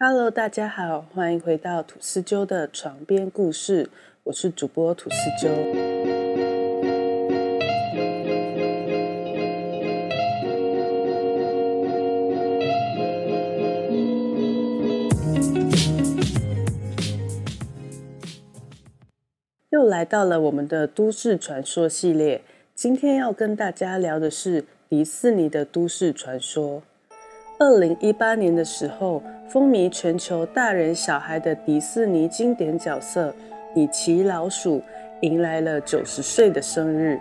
Hello，大家好，欢迎回到吐司鸠的床边故事，我是主播吐司鸠。又来到了我们的都市传说系列，今天要跟大家聊的是迪士尼的都市传说。二零一八年的时候，风靡全球大人小孩的迪士尼经典角色米奇老鼠迎来了九十岁的生日。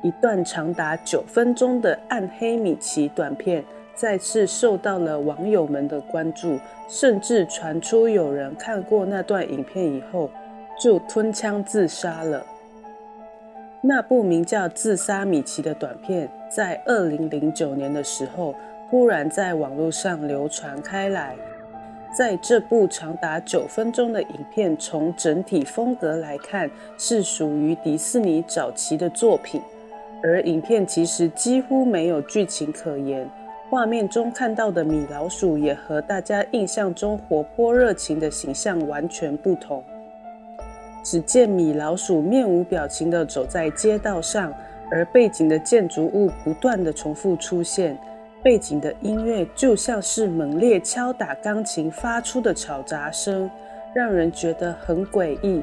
一段长达九分钟的暗黑米奇短片再次受到了网友们的关注，甚至传出有人看过那段影片以后就吞枪自杀了。那部名叫《自杀米奇》的短片，在二零零九年的时候。忽然在网络上流传开来。在这部长达九分钟的影片，从整体风格来看，是属于迪士尼早期的作品。而影片其实几乎没有剧情可言，画面中看到的米老鼠也和大家印象中活泼热情的形象完全不同。只见米老鼠面无表情地走在街道上，而背景的建筑物不断地重复出现。背景的音乐就像是猛烈敲打钢琴发出的吵杂声，让人觉得很诡异。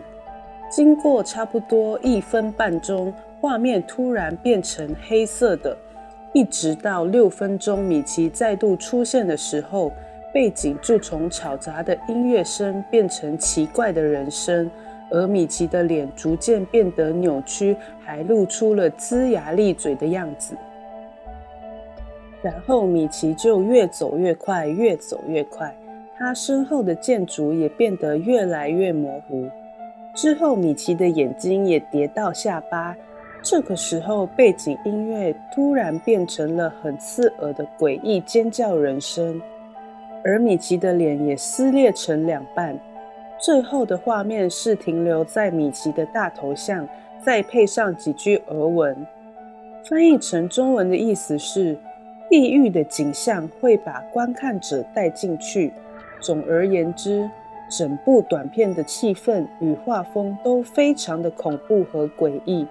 经过差不多一分半钟，画面突然变成黑色的，一直到六分钟，米奇再度出现的时候，背景就从吵杂的音乐声变成奇怪的人声，而米奇的脸逐渐变得扭曲，还露出了龇牙咧嘴的样子。然后米奇就越走越快，越走越快，他身后的建筑也变得越来越模糊。之后，米奇的眼睛也跌到下巴。这个时候，背景音乐突然变成了很刺耳的诡异尖叫人声，而米奇的脸也撕裂成两半。最后的画面是停留在米奇的大头像，再配上几句俄文，翻译成中文的意思是。地狱的景象会把观看者带进去。总而言之，整部短片的气氛与画风都非常的恐怖和诡异。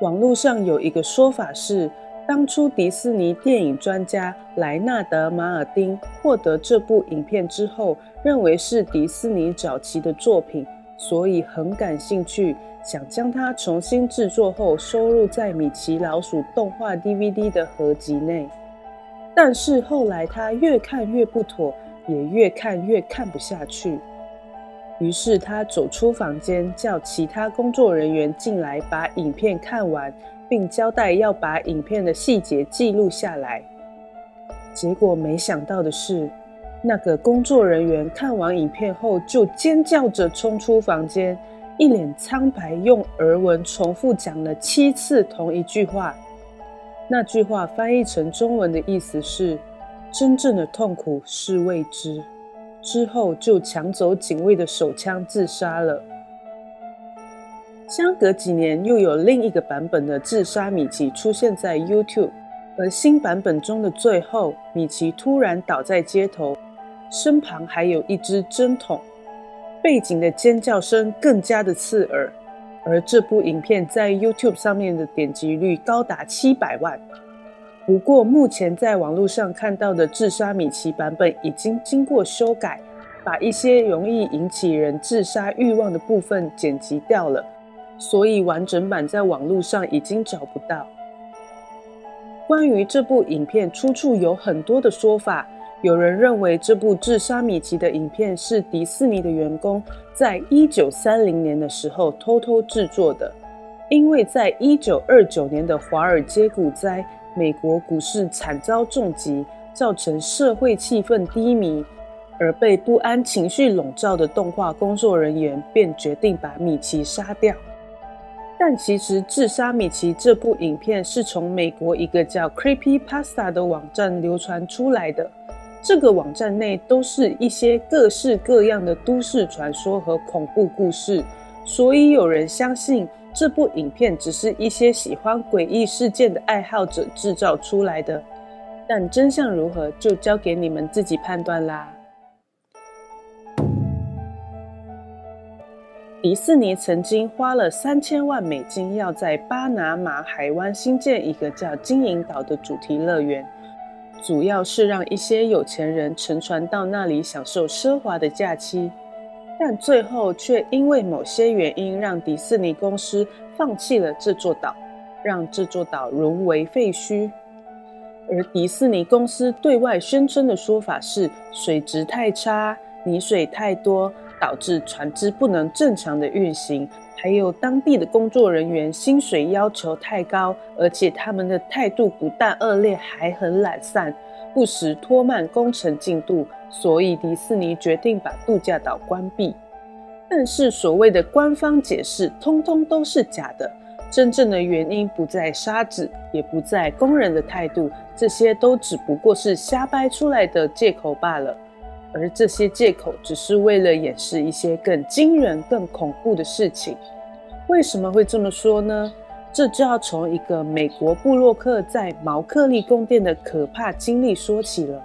网络上有一个说法是，当初迪士尼电影专家莱纳德·马尔丁获得这部影片之后，认为是迪士尼早期的作品，所以很感兴趣。想将它重新制作后收录在米奇老鼠动画 DVD 的合集内，但是后来他越看越不妥，也越看越看不下去。于是他走出房间，叫其他工作人员进来把影片看完，并交代要把影片的细节记录下来。结果没想到的是，那个工作人员看完影片后就尖叫着冲出房间。一脸苍白，用俄文重复讲了七次同一句话。那句话翻译成中文的意思是：“真正的痛苦是未知。”之后就抢走警卫的手枪自杀了。相隔几年，又有另一个版本的自杀米奇出现在 YouTube，而新版本中的最后，米奇突然倒在街头，身旁还有一支针筒。背景的尖叫声更加的刺耳，而这部影片在 YouTube 上面的点击率高达七百万。不过，目前在网络上看到的自杀米奇版本已经经过修改，把一些容易引起人自杀欲望的部分剪辑掉了，所以完整版在网络上已经找不到。关于这部影片出处有很多的说法。有人认为这部自杀米奇的影片是迪士尼的员工在一九三零年的时候偷偷制作的，因为在一九二九年的华尔街股灾，美国股市惨遭重击，造成社会气氛低迷，而被不安情绪笼罩的动画工作人员便决定把米奇杀掉。但其实自杀米奇这部影片是从美国一个叫 Creepy Pasta 的网站流传出来的。这个网站内都是一些各式各样的都市传说和恐怖故事所以有人相信这部影片只是一些喜欢诡异事件的爱好者制造出来的。但真相如何就交给你们自己判断啦。迪士尼曾经花了三千万美金要在巴拿马海湾新建一个叫金银岛的主题乐园。主要是让一些有钱人乘船到那里享受奢华的假期。但最后却因为某些原因，让迪士尼公司放弃了这座岛，让这座岛沦为废墟。而迪士尼公司对外宣称的说法是水质太差，泥水太多。导致船只不能正常的运行，还有当地的工作人员薪水要求太高，而且他们的态度不但恶劣，还很懒散，不时拖慢工程进度，所以迪士尼决定把度假岛关闭。但是所谓的官方解释，通通都是假的，真正的原因不在沙子，也不在工人的态度，这些都只不过是瞎掰出来的借口罢了。而这些借口只是为了掩饰一些更惊人、更恐怖的事情。为什么会这么说呢？这就要从一个美国布洛克在毛克利宫殿的可怕经历说起了。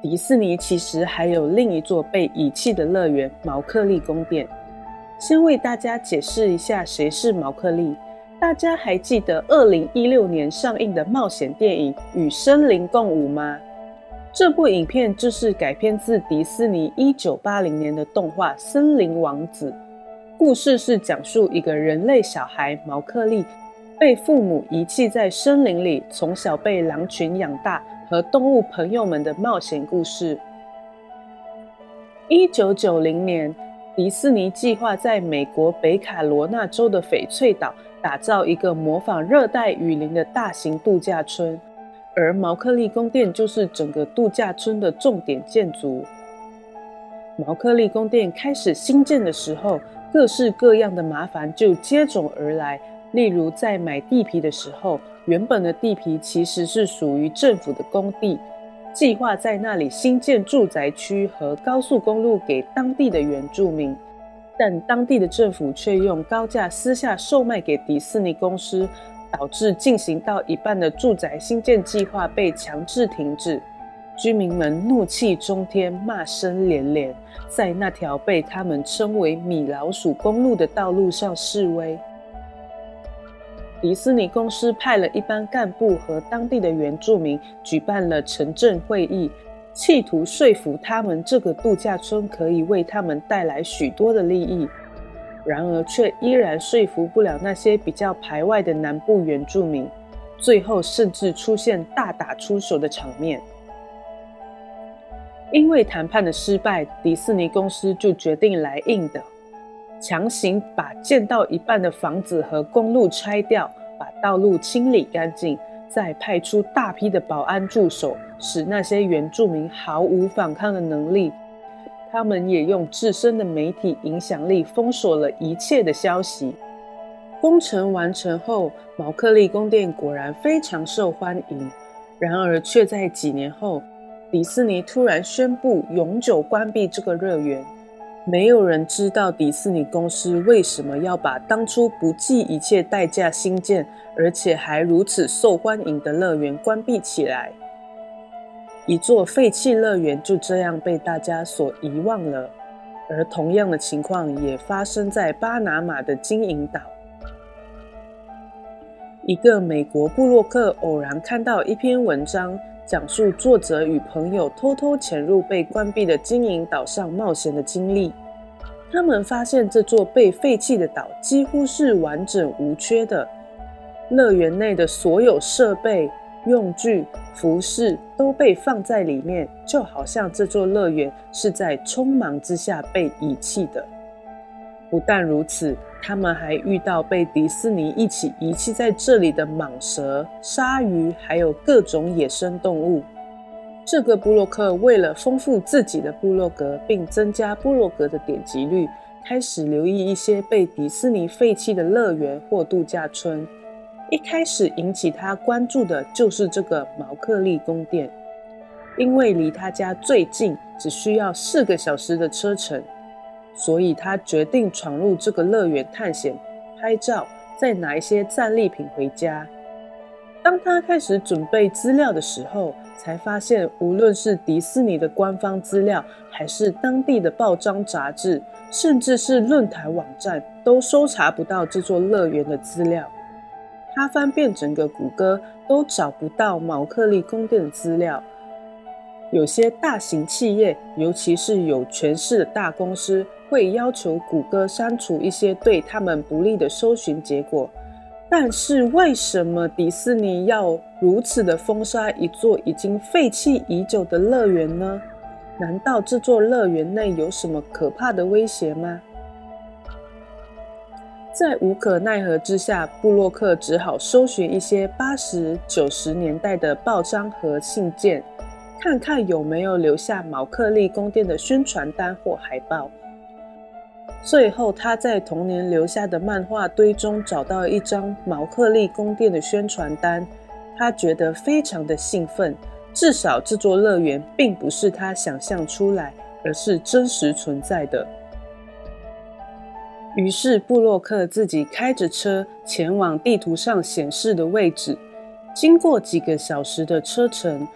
迪士尼其实还有另一座被遗弃的乐园——毛克利宫殿。先为大家解释一下谁是毛克利。大家还记得2016年上映的冒险电影《与森林共舞》吗？这部影片就是改编自迪士尼一九八零年的动画《森林王子》。故事是讲述一个人类小孩毛克利被父母遗弃在森林里，从小被狼群养大，和动物朋友们的冒险故事。一九九零年，迪士尼计划在美国北卡罗纳州的翡翠岛打造一个模仿热带雨林的大型度假村。而毛克利宫殿就是整个度假村的重点建筑。毛克利宫殿开始兴建的时候，各式各样的麻烦就接踵而来。例如，在买地皮的时候，原本的地皮其实是属于政府的工地，计划在那里新建住宅区和高速公路给当地的原住民，但当地的政府却用高价私下售卖给迪士尼公司。导致进行到一半的住宅新建计划被强制停止，居民们怒气冲天，骂声连连，在那条被他们称为“米老鼠公路”的道路上示威。迪士尼公司派了一班干部和当地的原住民举办了城镇会议，企图说服他们这个度假村可以为他们带来许多的利益。然而，却依然说服不了那些比较排外的南部原住民，最后甚至出现大打出手的场面。因为谈判的失败，迪士尼公司就决定来硬的，强行把建到一半的房子和公路拆掉，把道路清理干净，再派出大批的保安驻守，使那些原住民毫无反抗的能力。他们也用自身的媒体影响力封锁了一切的消息。工程完成后，毛克利宫殿果然非常受欢迎。然而，却在几年后，迪士尼突然宣布永久关闭这个乐园。没有人知道迪士尼公司为什么要把当初不计一切代价兴建，而且还如此受欢迎的乐园关闭起来。一座废弃乐园就这样被大家所遗忘了，而同样的情况也发生在巴拿马的金银岛。一个美国布洛克偶然看到一篇文章，讲述作者与朋友偷偷潜入被关闭的金银岛上冒险的经历。他们发现这座被废弃的岛几乎是完整无缺的，乐园内的所有设备。用具、服饰都被放在里面，就好像这座乐园是在匆忙之下被遗弃的。不但如此，他们还遇到被迪士尼一起遗弃在这里的蟒蛇、鲨鱼，还有各种野生动物。这个布洛克为了丰富自己的部落格，并增加部落格的点击率，开始留意一些被迪士尼废弃的乐园或度假村。一开始引起他关注的就是这个毛克利宫殿，因为离他家最近，只需要四个小时的车程，所以他决定闯入这个乐园探险、拍照，再拿一些战利品回家。当他开始准备资料的时候，才发现，无论是迪士尼的官方资料，还是当地的报章杂志，甚至是论坛网站，都搜查不到这座乐园的资料。他翻遍整个谷歌，都找不到毛克利宫殿的资料。有些大型企业，尤其是有权势的大公司，会要求谷歌删除一些对他们不利的搜寻结果。但是，为什么迪士尼要如此的封杀一座已经废弃已久的乐园呢？难道这座乐园内有什么可怕的威胁吗？在无可奈何之下，布洛克只好搜寻一些八十九十年代的报章和信件。看看有没有留下毛克利宫殿的宣传单或海报。最后，他在童年留下的漫画堆中找到一张毛克利宫殿的宣传单，他觉得非常的兴奋，至少这座乐园并不是他想象出来，而是真实存在的。于是，布洛克自己开着车前往地图上显示的位置，经过几个小时的车程。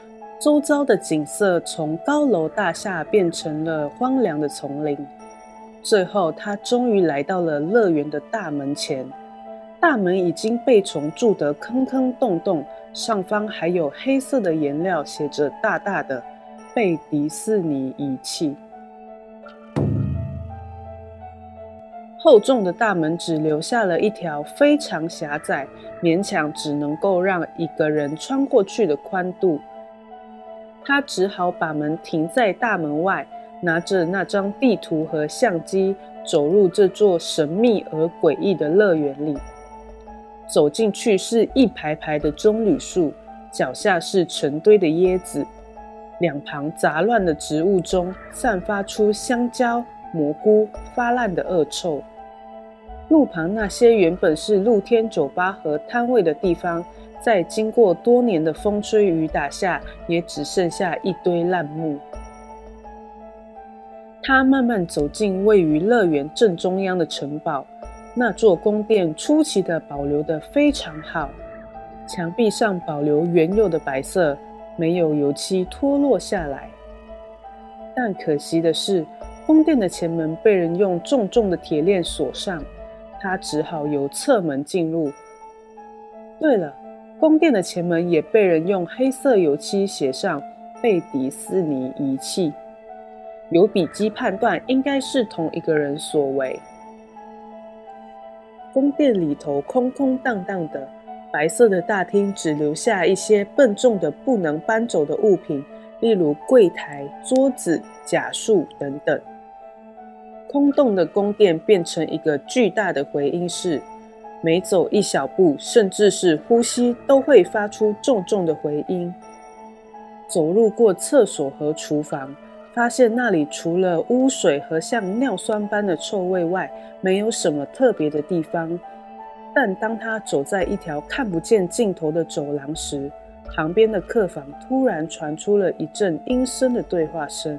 周遭的景色从高楼大厦变成了荒凉的丛林。最后，他终于来到了乐园的大门前。大门已经被虫蛀得坑坑洞洞，上方还有黑色的颜料，写着大大的“被迪士尼遗弃”。厚重的大门只留下了一条非常狭窄、勉强只能够让一个人穿过去的宽度。他只好把门停在大门外，拿着那张地图和相机，走入这座神秘而诡异的乐园里。走进去是一排排的棕榈树，脚下是成堆的椰子，两旁杂乱的植物中散发出香蕉、蘑菇发烂的恶臭。路旁那些原本是露天酒吧和摊位的地方。在经过多年的风吹雨打下，也只剩下一堆烂木。他慢慢走进位于乐园正中央的城堡，那座宫殿出奇的保留得非常好，墙壁上保留原有的白色，没有油漆脱落下来。但可惜的是，宫殿的前门被人用重重的铁链锁上，他只好由侧门进入。对了。宫殿的前门也被人用黑色油漆写上“被迪士尼遗弃”，有笔迹判断应该是同一个人所为。宫殿里头空空荡荡的，白色的大厅只留下一些笨重的不能搬走的物品，例如柜台、桌子、假树等等。空洞的宫殿变成一个巨大的回音室。每走一小步，甚至是呼吸，都会发出重重的回音。走入过厕所和厨房，发现那里除了污水和像尿酸般的臭味外，没有什么特别的地方。但当他走在一条看不见尽头的走廊时，旁边的客房突然传出了一阵阴森的对话声。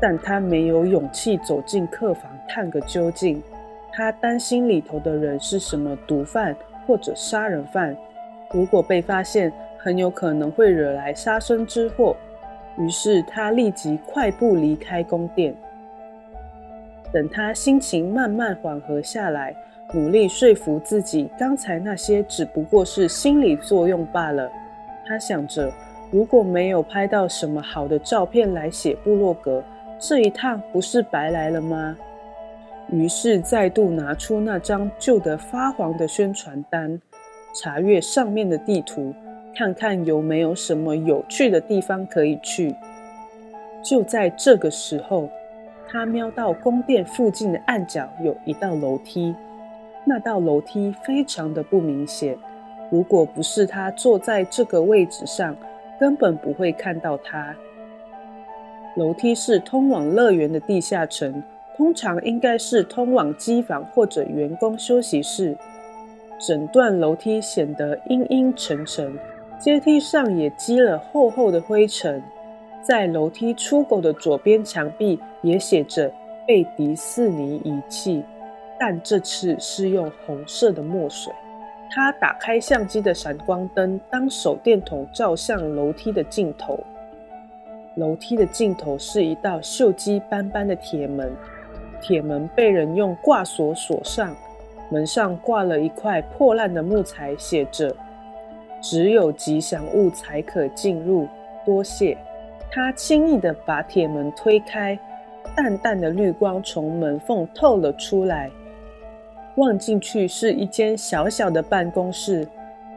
但他没有勇气走进客房探个究竟。他担心里头的人是什么毒贩或者杀人犯，如果被发现，很有可能会惹来杀身之祸。于是他立即快步离开宫殿。等他心情慢慢缓和下来，努力说服自己，刚才那些只不过是心理作用罢了。他想着，如果没有拍到什么好的照片来写部落格，这一趟不是白来了吗？于是再度拿出那张旧得发黄的宣传单，查阅上面的地图，看看有没有什么有趣的地方可以去。就在这个时候，他瞄到宫殿附近的暗角有一道楼梯，那道楼梯非常的不明显。如果不是他坐在这个位置上，根本不会看到它。楼梯是通往乐园的地下层。通常应该是通往机房或者员工休息室。整段楼梯显得阴阴沉沉，阶梯上也积了厚厚的灰尘。在楼梯出口的左边墙壁也写着“被迪士尼遗弃”，但这次是用红色的墨水。他打开相机的闪光灯，当手电筒照向楼梯的尽头。楼梯的尽头是一道锈迹斑斑的铁门，铁门被人用挂锁锁上，门上挂了一块破烂的木材，写着“只有吉祥物才可进入，多谢”。他轻易地把铁门推开，淡淡的绿光从门缝透了出来，望进去是一间小小的办公室，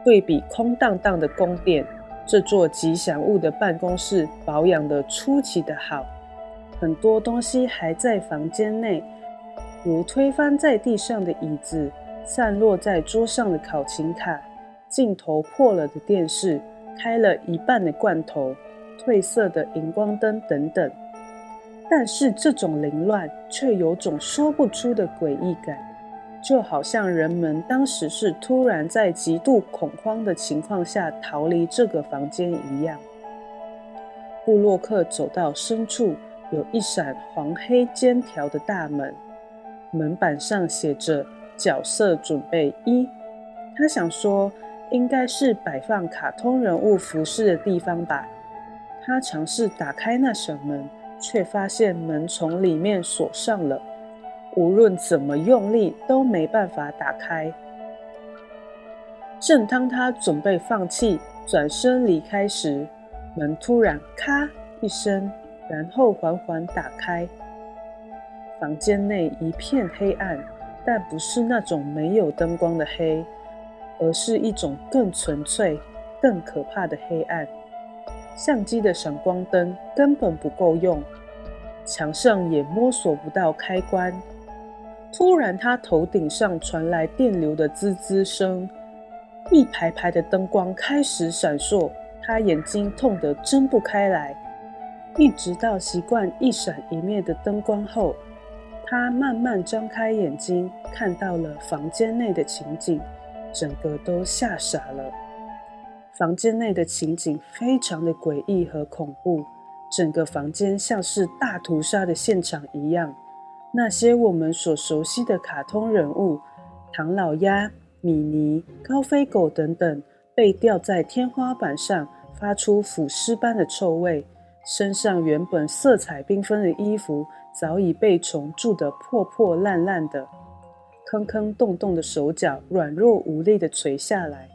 对比空荡荡的宫殿。这座吉祥物的办公室保养得出奇的好，很多东西还在房间内，如推翻在地上的椅子、散落在桌上的考勤卡、镜头破了的电视、开了一半的罐头、褪色的荧光灯等等。但是这种凌乱却有种说不出的诡异感。就好像人们当时是突然在极度恐慌的情况下逃离这个房间一样。布洛克走到深处，有一扇黄黑尖条的大门，门板上写着“角色准备一”。他想说，应该是摆放卡通人物服饰的地方吧。他尝试打开那扇门，却发现门从里面锁上了。无论怎么用力都没办法打开。正当他准备放弃、转身离开时，门突然“咔”一声，然后缓缓打开。房间内一片黑暗，但不是那种没有灯光的黑，而是一种更纯粹、更可怕的黑暗。相机的闪光灯根本不够用，墙上也摸索不到开关。突然，他头顶上传来电流的滋滋声，一排排的灯光开始闪烁，他眼睛痛得睁不开来。一直到习惯一闪一灭的灯光后，他慢慢张开眼睛，看到了房间内的情景，整个都吓傻了。房间内的情景非常的诡异和恐怖，整个房间像是大屠杀的现场一样。那些我们所熟悉的卡通人物，唐老鸭、米妮、高飞狗等等，被吊在天花板上，发出腐尸般的臭味。身上原本色彩缤纷的衣服，早已被虫蛀得破破烂烂的。坑坑洞洞的手脚，软弱无力地垂下来，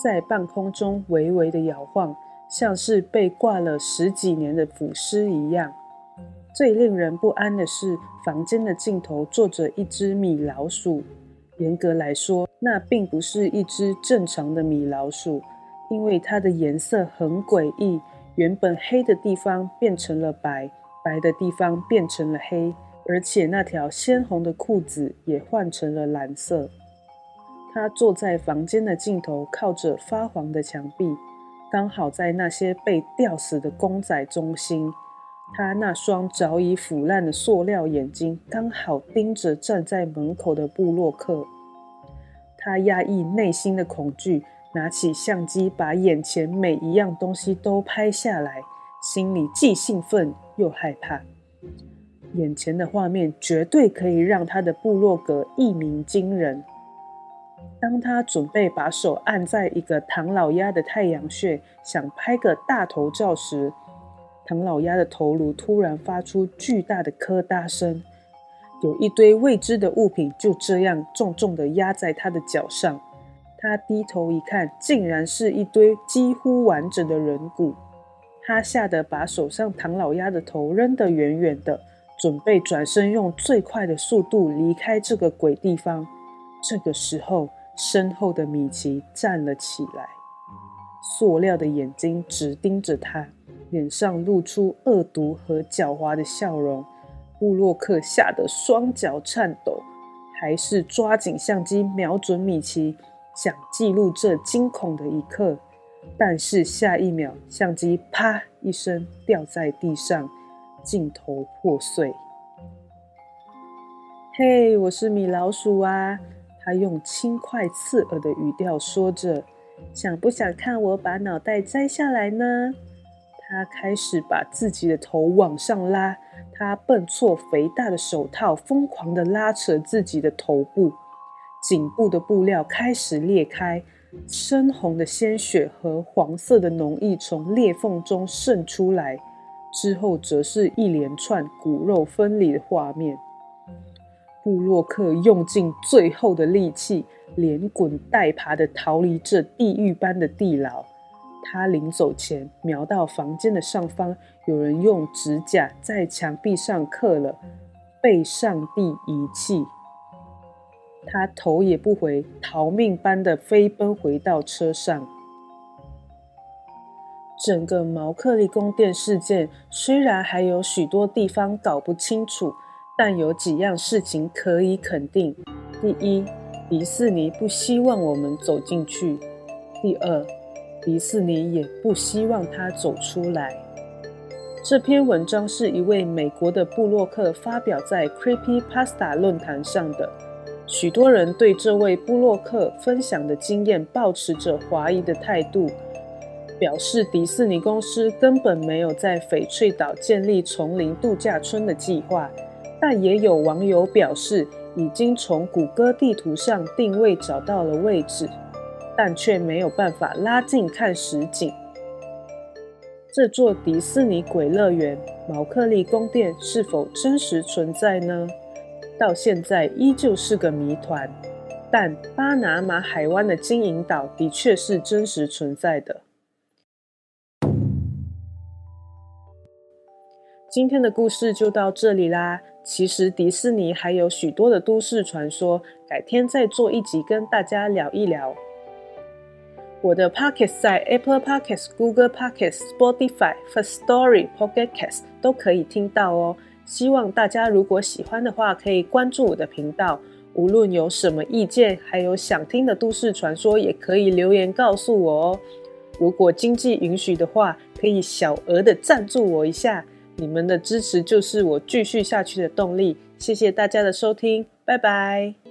在半空中微微的摇晃，像是被挂了十几年的腐尸一样。最令人不安的是，房间的尽头坐着一只米老鼠。严格来说，那并不是一只正常的米老鼠，因为它的颜色很诡异，原本黑的地方变成了白，白的地方变成了黑，而且那条鲜红的裤子也换成了蓝色。它坐在房间的尽头，靠着发黄的墙壁，刚好在那些被吊死的公仔中心。他那双早已腐烂的塑料眼睛刚好盯着站在门口的布洛克。他压抑内心的恐惧，拿起相机，把眼前每一样东西都拍下来，心里既兴奋又害怕。眼前的画面绝对可以让他的部落格一鸣惊人。当他准备把手按在一个唐老鸭的太阳穴，想拍个大头照时，唐老鸭的头颅突然发出巨大的磕嗒声，有一堆未知的物品就这样重重地压在他的脚上。他低头一看，竟然是一堆几乎完整的人骨。他吓得把手上唐老鸭的头扔得远远的，准备转身用最快的速度离开这个鬼地方。这个时候，身后的米奇站了起来，塑料的眼睛直盯着他。脸上露出恶毒和狡猾的笑容，布洛克吓得双脚颤抖，还是抓紧相机瞄准米奇，想记录这惊恐的一刻。但是下一秒，相机啪一声掉在地上，镜头破碎。嘿，我是米老鼠啊！他用轻快刺耳的语调说着：“想不想看我把脑袋摘下来呢？”他开始把自己的头往上拉，他笨错肥大的手套疯狂地拉扯自己的头部，颈部的布料开始裂开，深红的鲜血和黄色的脓液从裂缝中渗出来。之后则是一连串骨肉分离的画面。布洛克用尽最后的力气，连滚带爬的逃离这地狱般的地牢。他临走前，瞄到房间的上方，有人用指甲在墙壁上刻了“被上帝遗弃”。他头也不回，逃命般的飞奔回到车上。整个毛克利宫殿事件虽然还有许多地方搞不清楚，但有几样事情可以肯定：第一，迪士尼不希望我们走进去；第二，迪士尼也不希望他走出来。这篇文章是一位美国的布洛克发表在 Creepy Pasta 论坛上的，许多人对这位布洛克分享的经验保持着怀疑的态度。表示迪士尼公司根本没有在翡翠岛建立丛林度假村的计划，但也有网友表示已经从谷歌地图上定位找到了位置，但却没有办法拉近看实景。这座迪士尼鬼乐园毛克利宫殿是否真实存在呢？到现在依旧是个谜团。但巴拿马海湾的金银岛的确是真实存在的。今天的故事就到这里啦。其实迪士尼还有许多的都市传说，改天再做一集跟大家聊一聊。我的 Pocket 在 Apple Pocket、Google Pocket、Spotify、First Story、Pocket Cast 都可以听到哦。希望大家如果喜欢的话，可以关注我的频道。无论有什么意见，还有想听的都市传说，也可以留言告诉我哦。如果经济允许的话，可以小额的赞助我一下。你们的支持就是我继续下去的动力。谢谢大家的收听，拜拜。